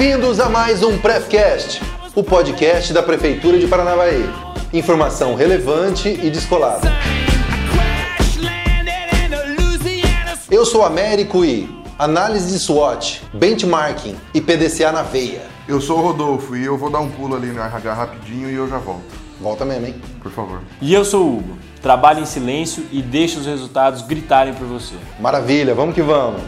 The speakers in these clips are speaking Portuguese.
Bem-vindos a mais um Prefcast, o podcast da Prefeitura de Paranavaí. Informação relevante e descolada. Eu sou Américo e análise de SWOT, benchmarking e PDCA na veia. Eu sou o Rodolfo e eu vou dar um pulo ali no RH rapidinho e eu já volto. Volta mesmo, hein? Por favor. E eu sou o Hugo. Trabalhe em silêncio e deixe os resultados gritarem por você. Maravilha, vamos que vamos.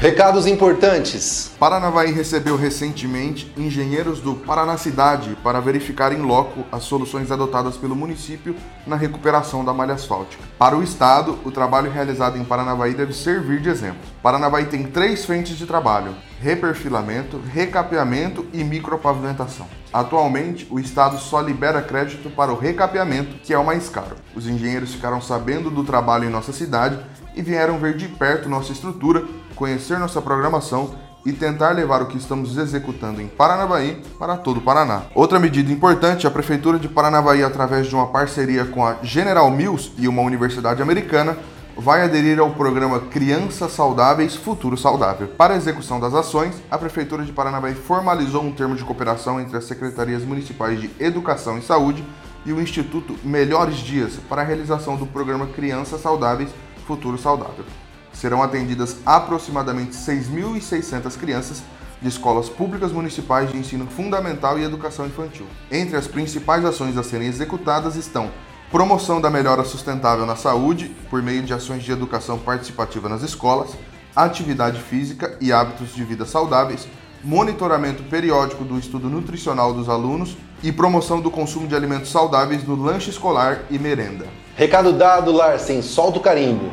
Recados importantes. Paranavaí recebeu recentemente engenheiros do Paraná Cidade para verificar em loco as soluções adotadas pelo município na recuperação da malha asfáltica. Para o Estado, o trabalho realizado em Paranavaí deve servir de exemplo. Paranavaí tem três frentes de trabalho: reperfilamento, recapeamento e micropavimentação. Atualmente, o Estado só libera crédito para o recapeamento, que é o mais caro. Os engenheiros ficaram sabendo do trabalho em nossa cidade e vieram ver de perto nossa estrutura, conhecer nossa programação e tentar levar o que estamos executando em Paranavaí para todo o Paraná. Outra medida importante, a Prefeitura de Paranavaí, através de uma parceria com a General Mills e uma universidade americana, vai aderir ao programa Crianças Saudáveis, Futuro Saudável. Para a execução das ações, a Prefeitura de Paranavaí formalizou um termo de cooperação entre as Secretarias Municipais de Educação e Saúde e o Instituto Melhores Dias para a realização do programa Crianças Saudáveis, Futuro Saudável. Serão atendidas aproximadamente 6.600 crianças de escolas públicas municipais de ensino fundamental e educação infantil. Entre as principais ações a serem executadas estão promoção da melhora sustentável na saúde por meio de ações de educação participativa nas escolas, atividade física e hábitos de vida saudáveis, monitoramento periódico do estudo nutricional dos alunos e promoção do consumo de alimentos saudáveis no lanche escolar e merenda. Recado dado, Larsen, solta o carimbo.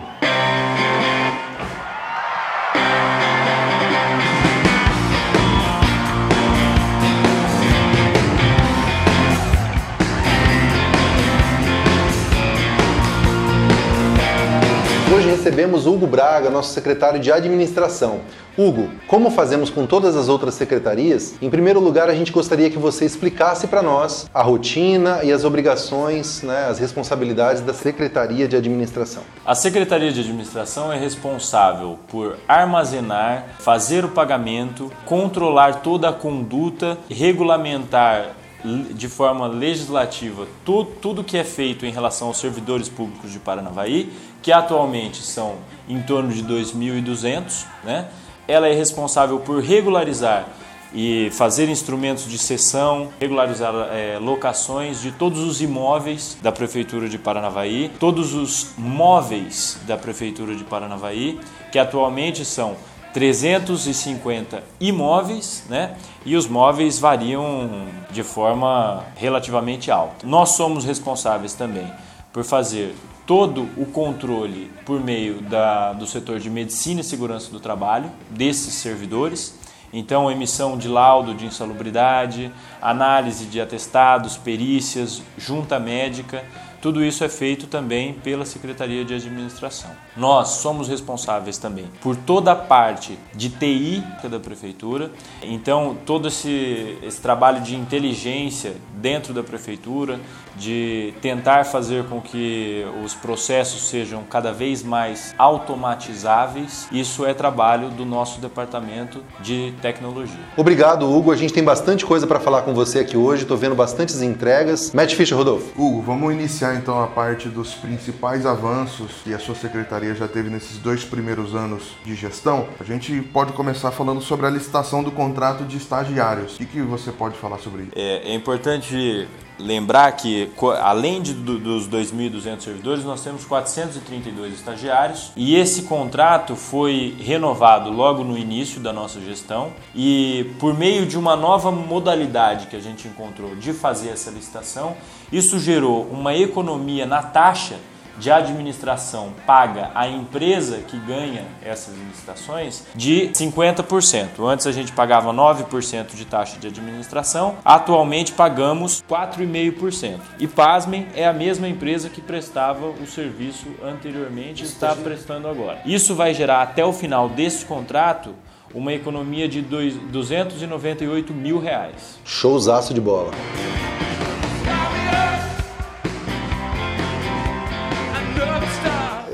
Recebemos Hugo Braga, nosso secretário de administração. Hugo, como fazemos com todas as outras secretarias, em primeiro lugar a gente gostaria que você explicasse para nós a rotina e as obrigações, né, as responsabilidades da Secretaria de Administração. A Secretaria de Administração é responsável por armazenar, fazer o pagamento, controlar toda a conduta, regulamentar de forma legislativa tudo, tudo que é feito em relação aos servidores públicos de Paranavaí, que atualmente são em torno de 2.200, né? Ela é responsável por regularizar e fazer instrumentos de cessão, regularizar é, locações de todos os imóveis da Prefeitura de Paranavaí, todos os móveis da Prefeitura de Paranavaí, que atualmente são 350 imóveis, né? E os móveis variam de forma relativamente alta. Nós somos responsáveis também por fazer todo o controle por meio da, do setor de medicina e segurança do trabalho desses servidores. Então, emissão de laudo de insalubridade, análise de atestados, perícias, junta médica tudo isso é feito também pela Secretaria de Administração. Nós somos responsáveis também por toda a parte de TI da Prefeitura, então todo esse, esse trabalho de inteligência dentro da Prefeitura, de tentar fazer com que os processos sejam cada vez mais automatizáveis, isso é trabalho do nosso Departamento de Tecnologia. Obrigado, Hugo. A gente tem bastante coisa para falar com você aqui hoje, estou vendo bastantes entregas. Matt Fischer, Rodolfo. Hugo, vamos iniciar iniciar então a parte dos principais avanços que a sua secretaria já teve nesses dois primeiros anos de gestão, a gente pode começar falando sobre a licitação do contrato de estagiários. O que, que você pode falar sobre isso? É, é importante lembrar que, além de, do, dos 2.200 servidores, nós temos 432 estagiários. E esse contrato foi renovado logo no início da nossa gestão. E, por meio de uma nova modalidade que a gente encontrou de fazer essa licitação, isso gerou uma economia na taxa de administração paga à empresa que ganha essas licitações de 50%. Antes a gente pagava 9% de taxa de administração, atualmente pagamos 4,5%. E pasmem, é a mesma empresa que prestava o serviço anteriormente e está prestando agora. Isso vai gerar até o final desse contrato uma economia de 298 mil reais. Showzaço de bola.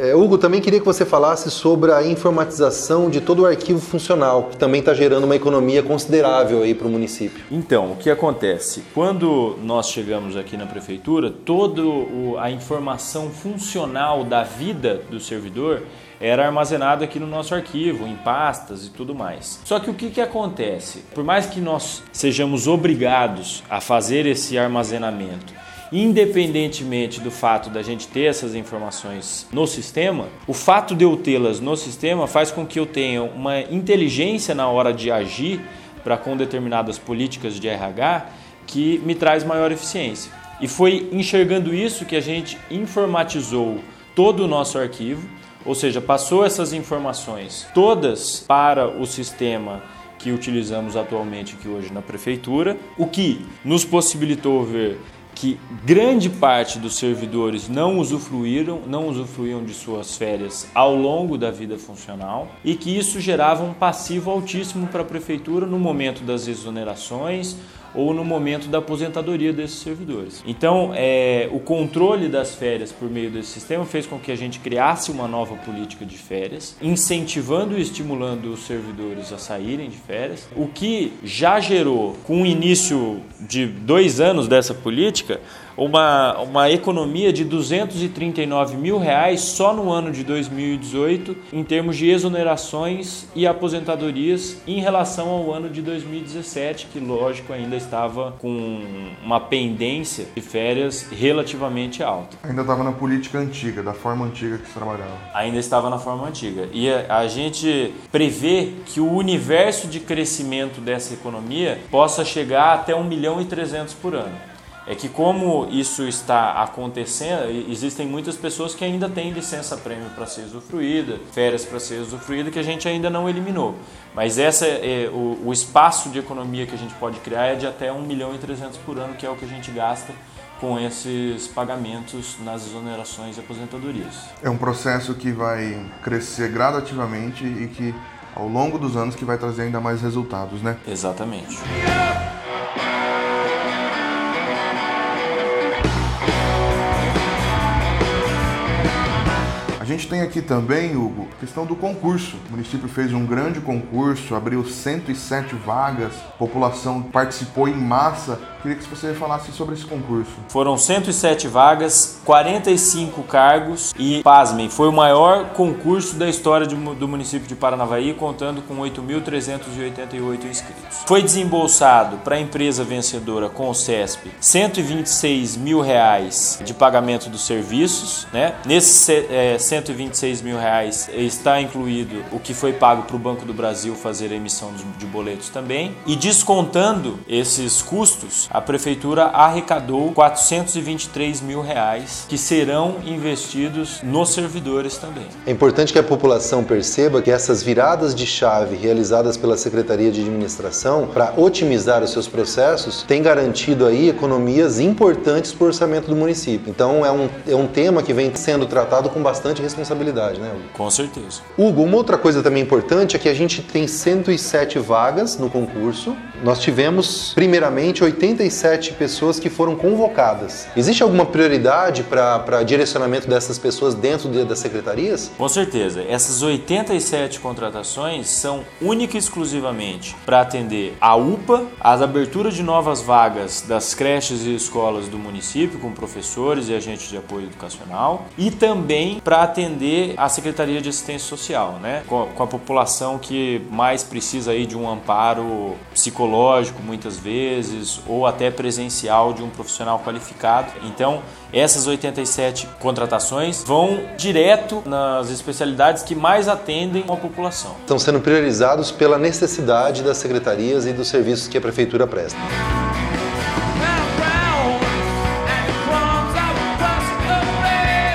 É, Hugo, também queria que você falasse sobre a informatização de todo o arquivo funcional, que também está gerando uma economia considerável aí para o município. Então, o que acontece? Quando nós chegamos aqui na prefeitura, toda a informação funcional da vida do servidor era armazenado aqui no nosso arquivo, em pastas e tudo mais. Só que o que, que acontece? Por mais que nós sejamos obrigados a fazer esse armazenamento, independentemente do fato da gente ter essas informações no sistema, o fato de eu tê-las no sistema faz com que eu tenha uma inteligência na hora de agir para com determinadas políticas de RH que me traz maior eficiência. E foi enxergando isso que a gente informatizou todo o nosso arquivo, ou seja, passou essas informações todas para o sistema que utilizamos atualmente aqui hoje na prefeitura, o que nos possibilitou ver que grande parte dos servidores não usufruíram, não usufruíam de suas férias ao longo da vida funcional e que isso gerava um passivo altíssimo para a prefeitura no momento das exonerações ou no momento da aposentadoria desses servidores. Então, é, o controle das férias por meio desse sistema fez com que a gente criasse uma nova política de férias, incentivando e estimulando os servidores a saírem de férias, o que já gerou, com o início de dois anos dessa política, uma, uma economia de 239 mil reais só no ano de 2018 em termos de exonerações e aposentadorias em relação ao ano de 2017, que lógico ainda estava com uma pendência de férias relativamente alta. Ainda estava na política antiga, da forma antiga que se trabalhava. Ainda estava na forma antiga. E a, a gente prevê que o universo de crescimento dessa economia possa chegar até 1 milhão e 300 por ano é que como isso está acontecendo, existem muitas pessoas que ainda têm licença prêmio para ser usufruída, férias para ser usufruída, que a gente ainda não eliminou. Mas essa é, o, o, espaço de economia que a gente pode criar é de até 1 milhão e 300 por ano, que é o que a gente gasta com esses pagamentos nas exonerações e aposentadorias. É um processo que vai crescer gradativamente e que ao longo dos anos que vai trazer ainda mais resultados, né? Exatamente. A gente tem aqui também, Hugo, a questão do concurso. O município fez um grande concurso, abriu 107 vagas, a população participou em massa. Queria que você falasse sobre esse concurso. Foram 107 vagas, 45 cargos e, pasmem, foi o maior concurso da história do município de Paranavaí, contando com 8.388 inscritos. Foi desembolsado para a empresa vencedora com o CESP 126 mil reais de pagamento dos serviços, né? Nesses é, 126 mil reais está incluído o que foi pago para o Banco do Brasil fazer a emissão de boletos também. E descontando esses custos, a prefeitura arrecadou 423 mil reais que serão investidos nos servidores também. É importante que a população perceba que essas viradas de chave realizadas pela Secretaria de Administração para otimizar os seus processos têm garantido aí economias importantes para o orçamento do município. Então é um, é um tema que vem sendo tratado com bastante responsabilidade, né, Hugo? Com certeza. Hugo, uma outra coisa também importante é que a gente tem 107 vagas no concurso. Nós tivemos, primeiramente, 87 pessoas que foram convocadas. Existe alguma prioridade para direcionamento dessas pessoas dentro de, das secretarias? Com certeza. Essas 87 contratações são única e exclusivamente para atender a UPA, as aberturas de novas vagas das creches e escolas do município, com professores e agentes de apoio educacional, e também para atender a Secretaria de Assistência Social, né? Com, com, a população que mais precisa aí de um amparo psicológico muitas vezes ou até presencial de um profissional qualificado. Então, essas 87 contratações vão direto nas especialidades que mais atendem a população. Estão sendo priorizados pela necessidade das secretarias e dos serviços que a prefeitura presta.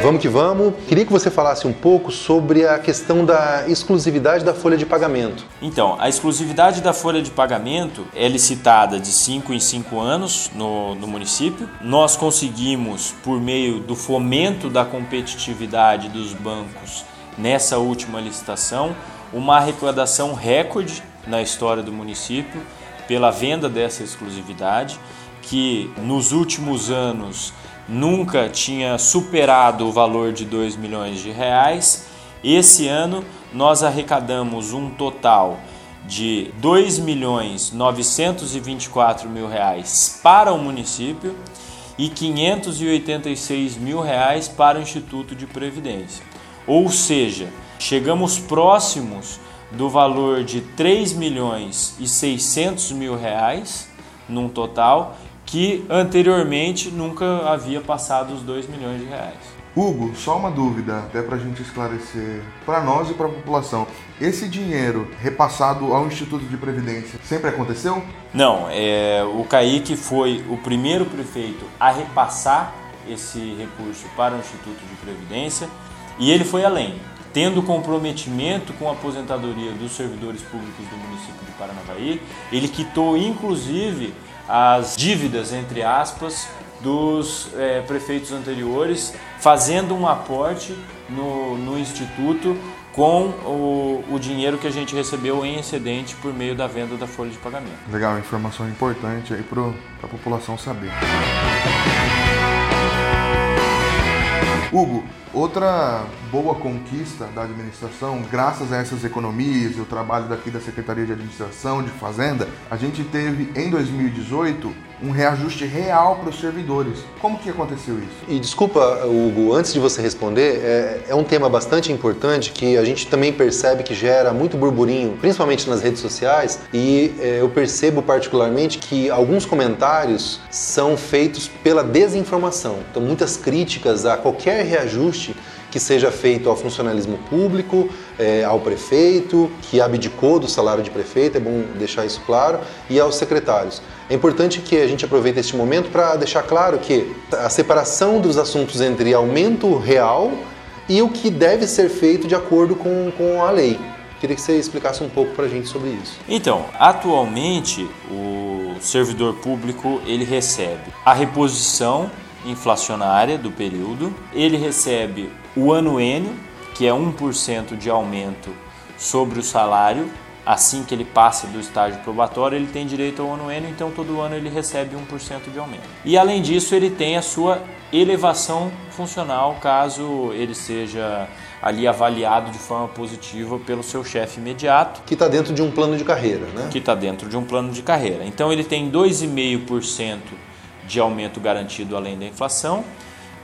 Vamos que vamos. Queria que você falasse um pouco sobre a questão da exclusividade da folha de pagamento. Então, a exclusividade da folha de pagamento é licitada de 5 em 5 anos no, no município. Nós conseguimos, por meio do fomento da competitividade dos bancos nessa última licitação, uma arrecadação recorde na história do município pela venda dessa exclusividade, que nos últimos anos nunca tinha superado o valor de 2 milhões de reais. Esse ano nós arrecadamos um total de 2 milhões 924 mil reais para o município e 586 mil reais para o Instituto de Previdência. Ou seja, chegamos próximos do valor de 3 milhões e 600 mil reais num total que anteriormente nunca havia passado os 2 milhões de reais. Hugo, só uma dúvida, até para a gente esclarecer para nós e para a população. Esse dinheiro repassado ao Instituto de Previdência sempre aconteceu? Não, é, o Kaique foi o primeiro prefeito a repassar esse recurso para o Instituto de Previdência e ele foi além, tendo comprometimento com a aposentadoria dos servidores públicos do município de Paranavaí, ele quitou inclusive as dívidas, entre aspas, dos é, prefeitos anteriores, fazendo um aporte no, no Instituto com o, o, dinheiro que a gente recebeu em excedente por meio da venda da folha de pagamento. Legal, informação importante aí para a população saber. Hugo, outra boa conquista da administração, graças a essas economias e o trabalho daqui da Secretaria de Administração de Fazenda, a gente teve em 2018 um reajuste real para os servidores. Como que aconteceu isso? E desculpa, Hugo, antes de você responder, é, é um tema bastante importante que a gente também percebe que gera muito burburinho, principalmente nas redes sociais, e é, eu percebo particularmente que alguns comentários são feitos pela desinformação. Então, muitas críticas a qualquer reajuste que seja feito ao funcionalismo público, é, ao prefeito, que abdicou do salário de prefeito, é bom deixar isso claro, e aos secretários. É importante que a gente aproveite este momento para deixar claro que a separação dos assuntos entre aumento real e o que deve ser feito de acordo com, com a lei. Queria que você explicasse um pouco para a gente sobre isso. Então, atualmente o servidor público ele recebe a reposição inflacionária do período, ele recebe o ano N, que é 1% de aumento sobre o salário, assim que ele passa do estágio probatório, ele tem direito ao ano N, então todo ano ele recebe 1% de aumento. E além disso, ele tem a sua elevação funcional, caso ele seja ali avaliado de forma positiva pelo seu chefe imediato. Que está dentro de um plano de carreira, né? Que está dentro de um plano de carreira. Então ele tem 2,5% de aumento garantido além da inflação.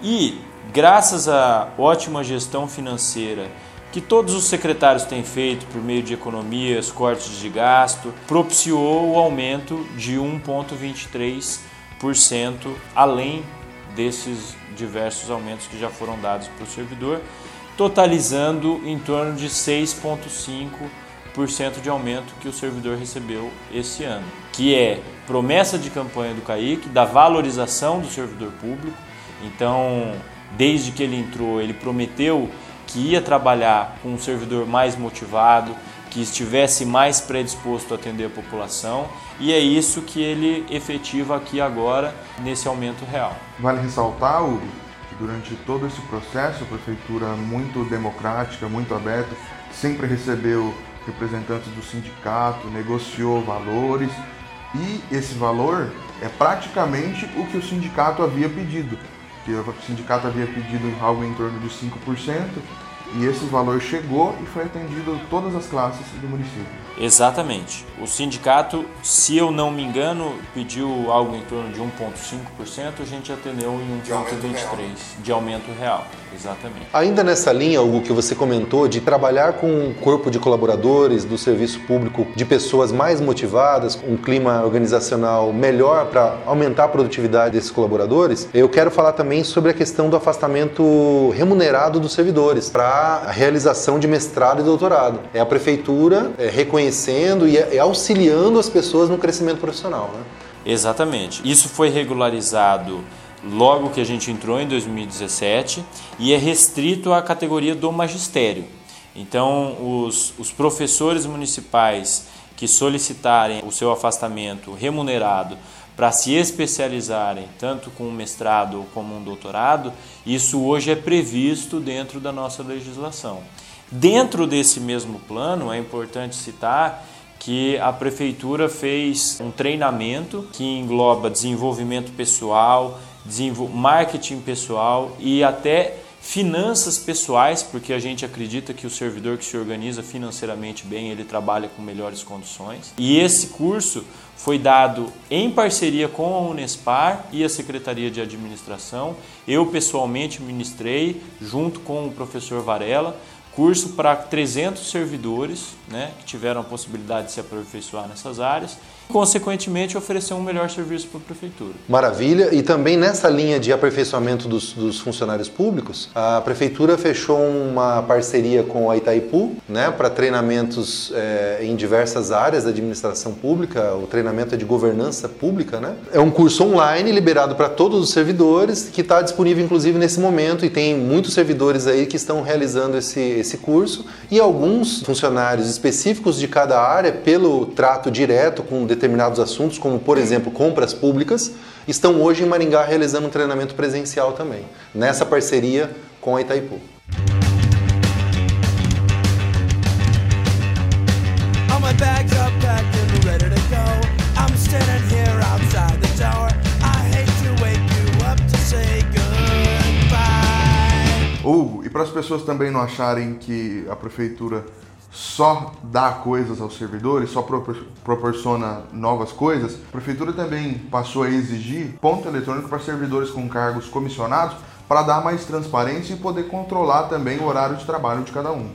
E graças à ótima gestão financeira que todos os secretários têm feito por meio de economias, cortes de gasto, propiciou o aumento de 1,23% além desses diversos aumentos que já foram dados para o servidor, totalizando em torno de 6,5% de aumento que o servidor recebeu esse ano, que é promessa de campanha do CAIC, da valorização do servidor público. Então, desde que ele entrou, ele prometeu que ia trabalhar com um servidor mais motivado, que estivesse mais predisposto a atender a população, e é isso que ele efetiva aqui agora nesse aumento real. Vale ressaltar, Hugo, que durante todo esse processo, a prefeitura muito democrática, muito aberta, sempre recebeu representantes do sindicato, negociou valores e esse valor é praticamente o que o sindicato havia pedido que o sindicato havia pedido algo em torno de 5%, e esse valor chegou e foi atendido todas as classes do município. Exatamente. O sindicato, se eu não me engano, pediu algo em torno de 1,5%, a gente atendeu em 1,23% de aumento real. Exatamente. Ainda nessa linha, Hugo, que você comentou de trabalhar com um corpo de colaboradores do serviço público, de pessoas mais motivadas, um clima organizacional melhor para aumentar a produtividade desses colaboradores, eu quero falar também sobre a questão do afastamento remunerado dos servidores para a realização de mestrado e doutorado. É a prefeitura é, reconhecendo e é, auxiliando as pessoas no crescimento profissional. Né? Exatamente. Isso foi regularizado logo que a gente entrou em 2017 e é restrito à categoria do magistério. Então, os, os professores municipais que solicitarem o seu afastamento remunerado para se especializarem tanto com um mestrado como um doutorado, isso hoje é previsto dentro da nossa legislação. Dentro desse mesmo plano, é importante citar que a prefeitura fez um treinamento que engloba desenvolvimento pessoal, marketing pessoal e até finanças pessoais, porque a gente acredita que o servidor que se organiza financeiramente bem, ele trabalha com melhores condições. E esse curso foi dado em parceria com a Unespar e a Secretaria de Administração. Eu pessoalmente ministrei junto com o professor Varela curso para 300 servidores né, que tiveram a possibilidade de se aperfeiçoar nessas áreas consequentemente oferecer um melhor serviço para a prefeitura. Maravilha. E também nessa linha de aperfeiçoamento dos, dos, funcionários públicos, a prefeitura fechou uma parceria com a Itaipu, né, para treinamentos é, em diversas áreas da administração pública. O treinamento é de governança pública, né? É um curso online liberado para todos os servidores que está disponível inclusive nesse momento e tem muitos servidores aí que estão realizando esse, esse curso e alguns funcionários específicos de cada área pelo trato direto com determinados assuntos, como por exemplo compras públicas, estão hoje em Maringá realizando um treinamento presencial também, nessa parceria com a Itaipu. Hugo, e para as pessoas também não acharem que a prefeitura só dá coisas aos servidores, só proporciona novas coisas, a prefeitura também passou a exigir ponto eletrônico para servidores com cargos comissionados para dar mais transparência e poder controlar também o horário de trabalho de cada um.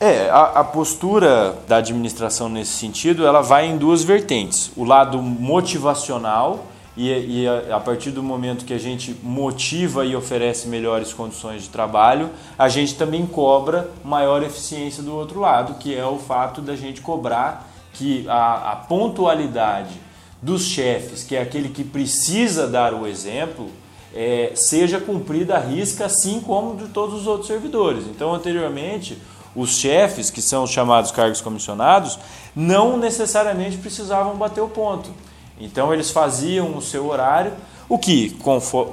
É, a, a, postura da administração nesse sentido, ela vai em duas vertentes. O lado motivacional, e, e a, a, partir do momento que a gente motiva e oferece melhores condições de trabalho, a gente também cobra maior eficiência do outro lado, que é o fato da gente cobrar que a, a pontualidade dos chefes, que é aquele que precisa dar o exemplo, é, seja cumprida à risca, assim como de todos os outros servidores. Então, anteriormente, os chefes, que são os chamados cargos comissionados, não necessariamente precisavam bater o ponto. Então eles faziam o seu horário, o que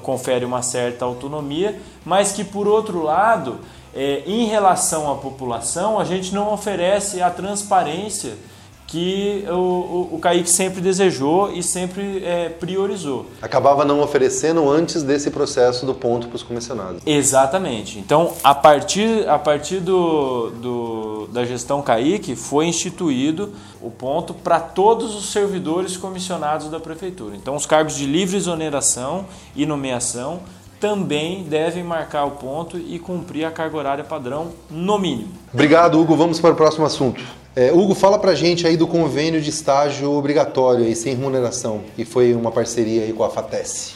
confere uma certa autonomia, mas que por outro lado, é, em relação à população, a gente não oferece a transparência que o, o, o Kaique sempre desejou e sempre é, priorizou. Acabava não oferecendo antes desse processo do ponto para os comissionados. Exatamente. Então, a partir, a partir do, do, da gestão Kaique, foi instituído o ponto para todos os servidores comissionados da prefeitura. Então, os cargos de livre exoneração e nomeação também devem marcar o ponto e cumprir a carga horária padrão no mínimo. Obrigado, Hugo. Vamos para o próximo assunto. É, Hugo, fala pra gente aí do convênio de estágio obrigatório aí, sem remuneração, que foi uma parceria aí com a FATES.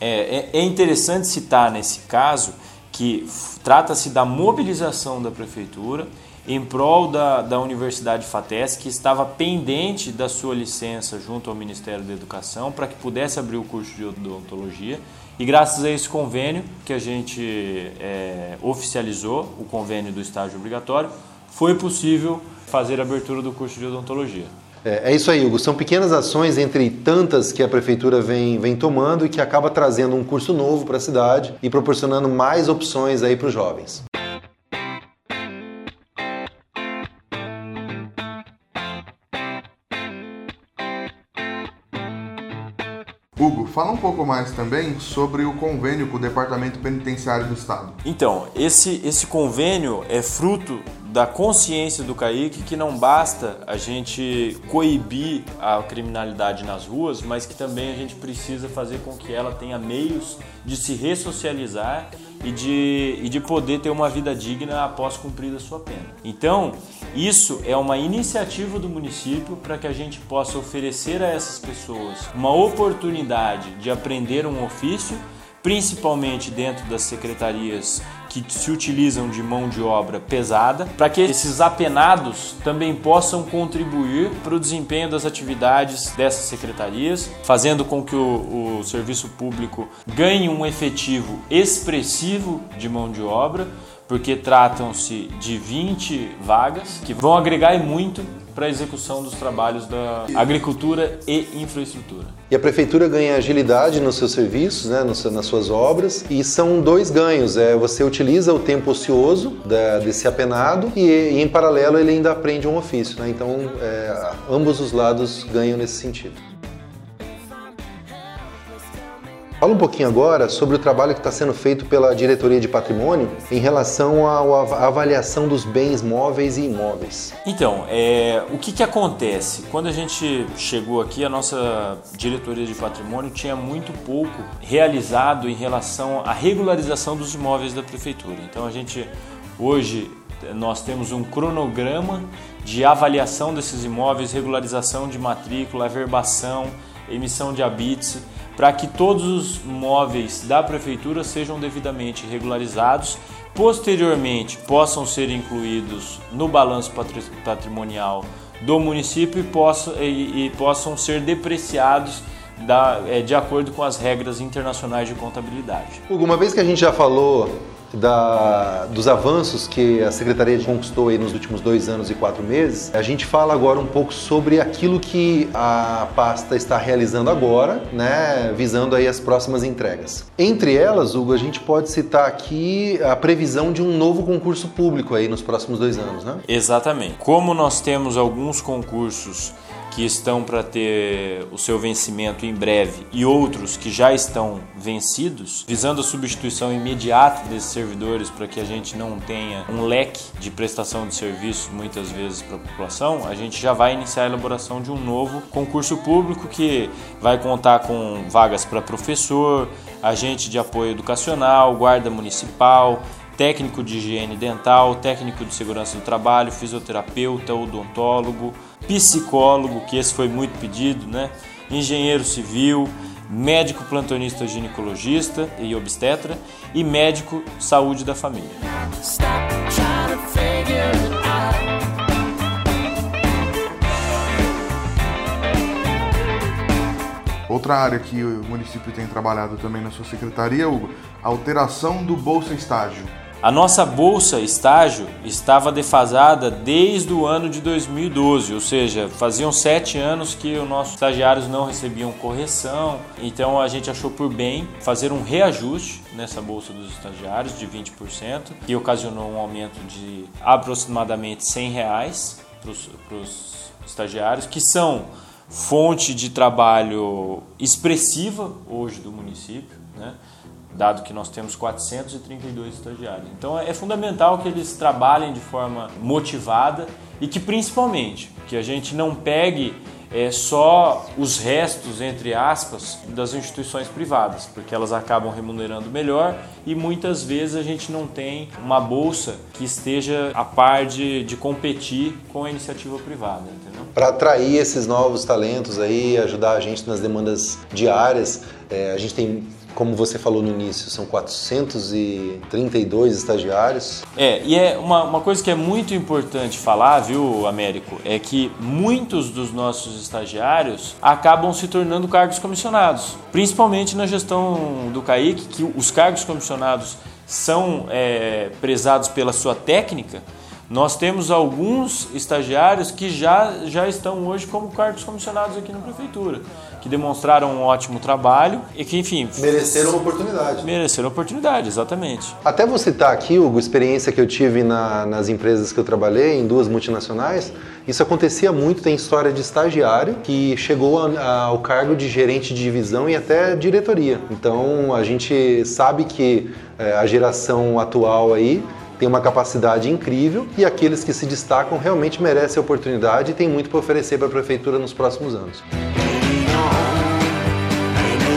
É, é, é interessante citar nesse caso que trata-se da mobilização da prefeitura em prol da, da Universidade FATES, que estava pendente da sua licença junto ao Ministério da Educação para que pudesse abrir o curso de odontologia. E graças a esse convênio que a gente é, oficializou, o convênio do estágio obrigatório, foi possível fazer a abertura do curso de odontologia. É, é, isso aí, Hugo. São pequenas ações entre tantas que a prefeitura vem, vem tomando e que acaba trazendo um curso novo para a cidade e proporcionando mais opções aí para os jovens. Hugo, fala um pouco mais também sobre o convênio com o Departamento Penitenciário do Estado. Então, esse, esse convênio é fruto da consciência do Kaique que não basta a gente coibir a criminalidade nas ruas, mas que também a gente precisa fazer com que ela tenha meios de se ressocializar e de, e de poder ter uma vida digna após cumprir a sua pena. Então, isso é uma iniciativa do município para que a gente possa oferecer a essas pessoas uma oportunidade de aprender um ofício, principalmente dentro das secretarias que se utilizam de mão de obra pesada, para que esses apenados também possam contribuir para o desempenho das atividades dessas secretarias, fazendo com que o, o serviço público ganhe um efetivo expressivo de mão de obra, porque tratam-se de 20 vagas que vão agregar muito para a execução dos trabalhos da agricultura e infraestrutura. E a prefeitura ganha agilidade nos seus serviços, né, nas suas obras, e são dois ganhos. É, você utiliza o tempo ocioso da, desse apenado e, e, em paralelo, ele ainda aprende um ofício. Né? Então, é, ambos os lados ganham nesse sentido. Fala um pouquinho agora sobre o trabalho que está sendo feito pela Diretoria de Patrimônio em relação à avaliação dos bens móveis e imóveis. Então, é, o que, que acontece? Quando a gente chegou aqui, a nossa Diretoria de Patrimônio tinha muito pouco realizado em relação à regularização dos imóveis da Prefeitura. Então, a gente hoje nós temos um cronograma de avaliação desses imóveis, regularização de matrícula, averbação, emissão de habites para que todos os móveis da prefeitura sejam devidamente regularizados, posteriormente possam ser incluídos no balanço patrimonial do município e possam, e, e possam ser depreciados da, é, de acordo com as regras internacionais de contabilidade. Uma vez que a gente já falou da, dos avanços que a Secretaria conquistou nos últimos dois anos e quatro meses, a gente fala agora um pouco sobre aquilo que a pasta está realizando agora, né, visando aí as próximas entregas. Entre elas, Hugo, a gente pode citar aqui a previsão de um novo concurso público aí nos próximos dois anos, né? Exatamente. Como nós temos alguns concursos que estão para ter o seu vencimento em breve e outros que já estão vencidos, visando a substituição imediata desses servidores para que a gente não tenha um leque de prestação de serviços muitas vezes para a população, a gente já vai iniciar a elaboração de um novo concurso público que vai contar com vagas para professor, agente de apoio educacional, guarda municipal, técnico de higiene dental, técnico de segurança do trabalho, fisioterapeuta, odontólogo, psicólogo, que esse foi muito pedido, né? engenheiro civil, médico plantonista ginecologista e obstetra e médico saúde da família. Outra área que o município tem trabalhado também na sua secretaria, Hugo, alteração do Bolsa Estágio. A nossa bolsa estágio estava defasada desde o ano de 2012, ou seja, faziam sete anos que os nossos estagiários não recebiam correção, então a gente achou por bem fazer um reajuste nessa bolsa dos estagiários de 20%, que ocasionou um aumento de aproximadamente 100 reais para os estagiários, que são fonte de trabalho expressiva hoje do município, né? Dado que nós temos 432 estagiários. Então é fundamental que eles trabalhem de forma motivada e que principalmente que a gente não pegue é, só os restos, entre aspas, das instituições privadas, porque elas acabam remunerando melhor e muitas vezes a gente não tem uma bolsa que esteja a par de, de competir com a iniciativa privada. Para atrair esses novos talentos aí, ajudar a gente nas demandas diárias, é, a gente tem como você falou no início, são 432 estagiários. É, e é uma, uma coisa que é muito importante falar, viu, Américo, é que muitos dos nossos estagiários acabam se tornando cargos comissionados, principalmente na gestão do CAIC, que os cargos comissionados são é, prezados pela sua técnica. Nós temos alguns estagiários que já, já estão hoje como cargos comissionados aqui na prefeitura que demonstraram um ótimo trabalho e que, enfim. Mereceram uma oportunidade. Mereceram oportunidade, exatamente. Até vou citar aqui, Hugo, experiência que eu tive na, nas empresas que eu trabalhei, em duas multinacionais. Isso acontecia muito, tem história de estagiário que chegou a, a, ao cargo de gerente de divisão e até diretoria. Então a gente sabe que é, a geração atual aí tem uma capacidade incrível e aqueles que se destacam realmente merecem a oportunidade e tem muito para oferecer para a prefeitura nos próximos anos.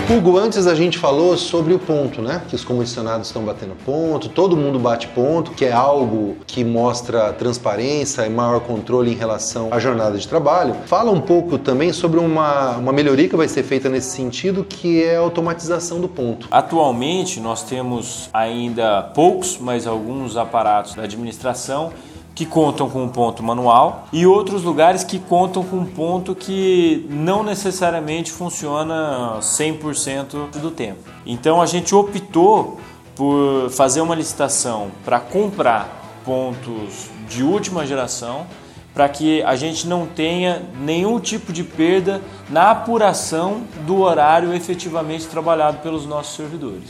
Hugo, antes a gente falou sobre o ponto, né? Que os comissionados estão batendo ponto, todo mundo bate ponto, que é algo que mostra transparência e maior controle em relação à jornada de trabalho. Fala um pouco também sobre uma, uma melhoria que vai ser feita nesse sentido, que é a automatização do ponto. Atualmente nós temos ainda poucos, mas alguns aparatos da administração que contam com um ponto manual e outros lugares que contam com um ponto que não necessariamente funciona 100% do tempo. Então a gente optou por fazer uma licitação para comprar pontos de última geração para que a gente não tenha nenhum tipo de perda na apuração do horário efetivamente trabalhado pelos nossos servidores.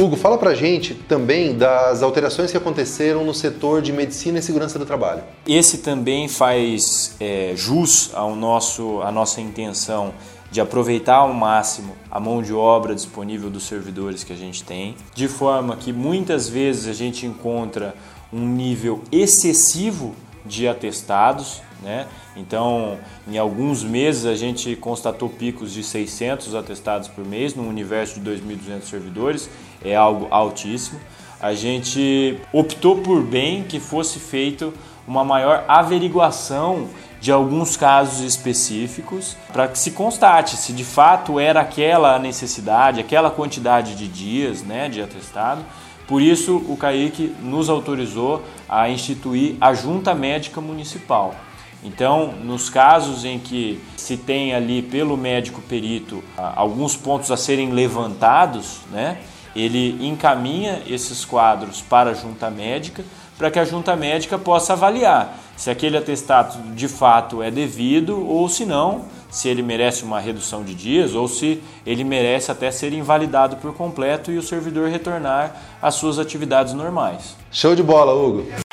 Hugo, fala pra gente também das alterações que aconteceram no setor de medicina e segurança do trabalho. Esse também faz é, jus ao nosso, à nossa intenção de aproveitar ao máximo a mão de obra disponível dos servidores que a gente tem, de forma que muitas vezes a gente encontra um nível excessivo de atestados, né? Então, em alguns meses a gente constatou picos de 600 atestados por mês no universo de 2.200 servidores, é algo altíssimo. A gente optou por bem que fosse feito uma maior averiguação de alguns casos específicos para que se constate se de fato era aquela necessidade, aquela quantidade de dias né, de atestado. Por isso, o CAIC nos autorizou a instituir a Junta Médica Municipal. Então, nos casos em que se tem ali pelo médico perito alguns pontos a serem levantados, né, ele encaminha esses quadros para a junta médica para que a junta médica possa avaliar se aquele atestado de fato é devido ou se não, se ele merece uma redução de dias ou se ele merece até ser invalidado por completo e o servidor retornar às suas atividades normais. Show de bola, Hugo!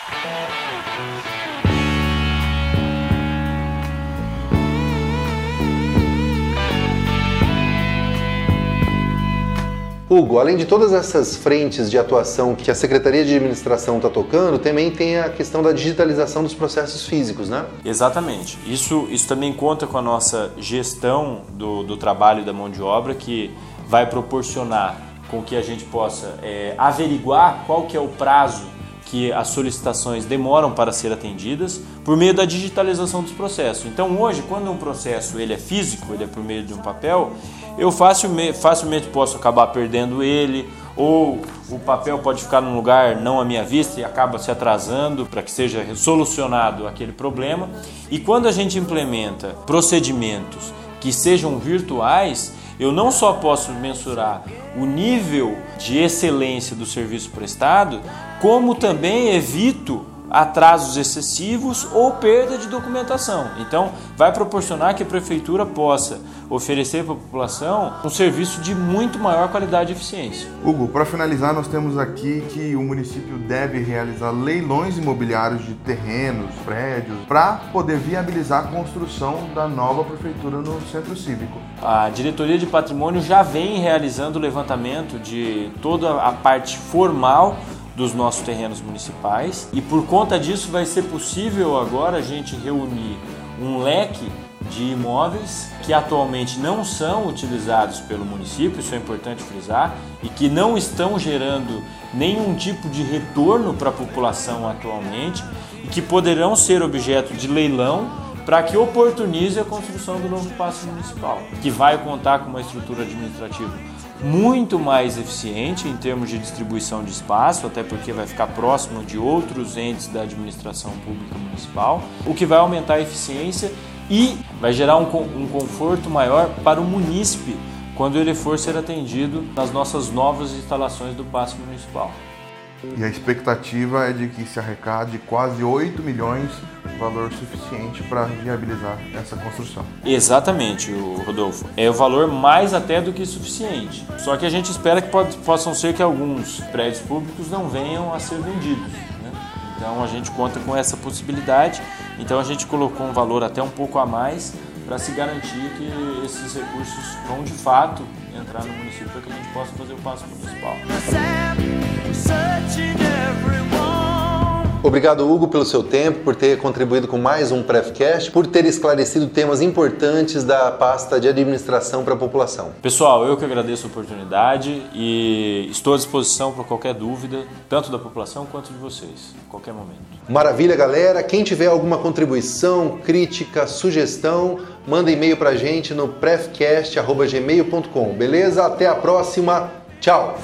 Hugo, além de todas essas frentes de atuação que a Secretaria de Administração está tocando, também tem a questão da digitalização dos processos físicos, né? Exatamente. Isso, isso também conta com a nossa gestão do, do trabalho da mão de obra, que vai proporcionar com que a gente possa é, averiguar qual que é o prazo que as solicitações demoram para ser atendidas por meio da digitalização dos processos. Então hoje, quando um processo ele é físico, ele é por meio de um papel, eu facilmente, facilmente posso acabar perdendo ele ou o papel pode ficar num lugar não à minha vista e acaba se atrasando para que seja solucionado aquele problema. E quando a gente implementa procedimentos que sejam virtuais, eu não só posso mensurar o nível de excelência do serviço prestado, como também evito atrasos excessivos ou perda de documentação. Então, vai proporcionar que a prefeitura possa oferecer para a população um serviço de muito maior qualidade e eficiência. Hugo, para finalizar, nós temos aqui que o município deve realizar leilões imobiliários de terrenos, prédios, para poder viabilizar a construção da nova prefeitura no centro cívico. A diretoria de patrimônio já vem realizando o levantamento de toda a parte formal dos nossos terrenos municipais. E por conta disso vai ser possível agora a gente reunir um leque de imóveis que atualmente não são utilizados pelo município, isso é importante frisar, e que não estão gerando nenhum tipo de retorno para a população atualmente e que poderão ser objeto de leilão para que oportunize a construção do novo passo municipal, que vai contar com uma estrutura administrativa muito mais eficiente em termos de distribuição de espaço, até porque vai ficar próximo de outros entes da administração pública municipal, o que vai aumentar a eficiência e vai gerar um, um conforto maior para o munícipe quando ele for ser atendido nas nossas novas instalações do Passo Municipal. E a expectativa é de que se arrecade quase 8 milhões, valor suficiente para viabilizar essa construção. Exatamente, Rodolfo. É o valor mais até do que suficiente. Só que a gente espera que pode, possam ser que alguns prédios públicos não venham a ser vendidos. Né? Então a gente conta com essa possibilidade. Então a gente colocou um valor até um pouco a mais para se garantir que esses recursos vão de fato entrar no município para que a gente possa fazer o passo municipal. Obrigado, Hugo, pelo seu tempo, por ter contribuído com mais um Prefcast, por ter esclarecido temas importantes da pasta de administração para a população. Pessoal, eu que agradeço a oportunidade e estou à disposição para qualquer dúvida, tanto da população quanto de vocês, a qualquer momento. Maravilha, galera. Quem tiver alguma contribuição, crítica, sugestão, manda e-mail para a gente no prefcast.gmail.com, beleza? Até a próxima. Tchau!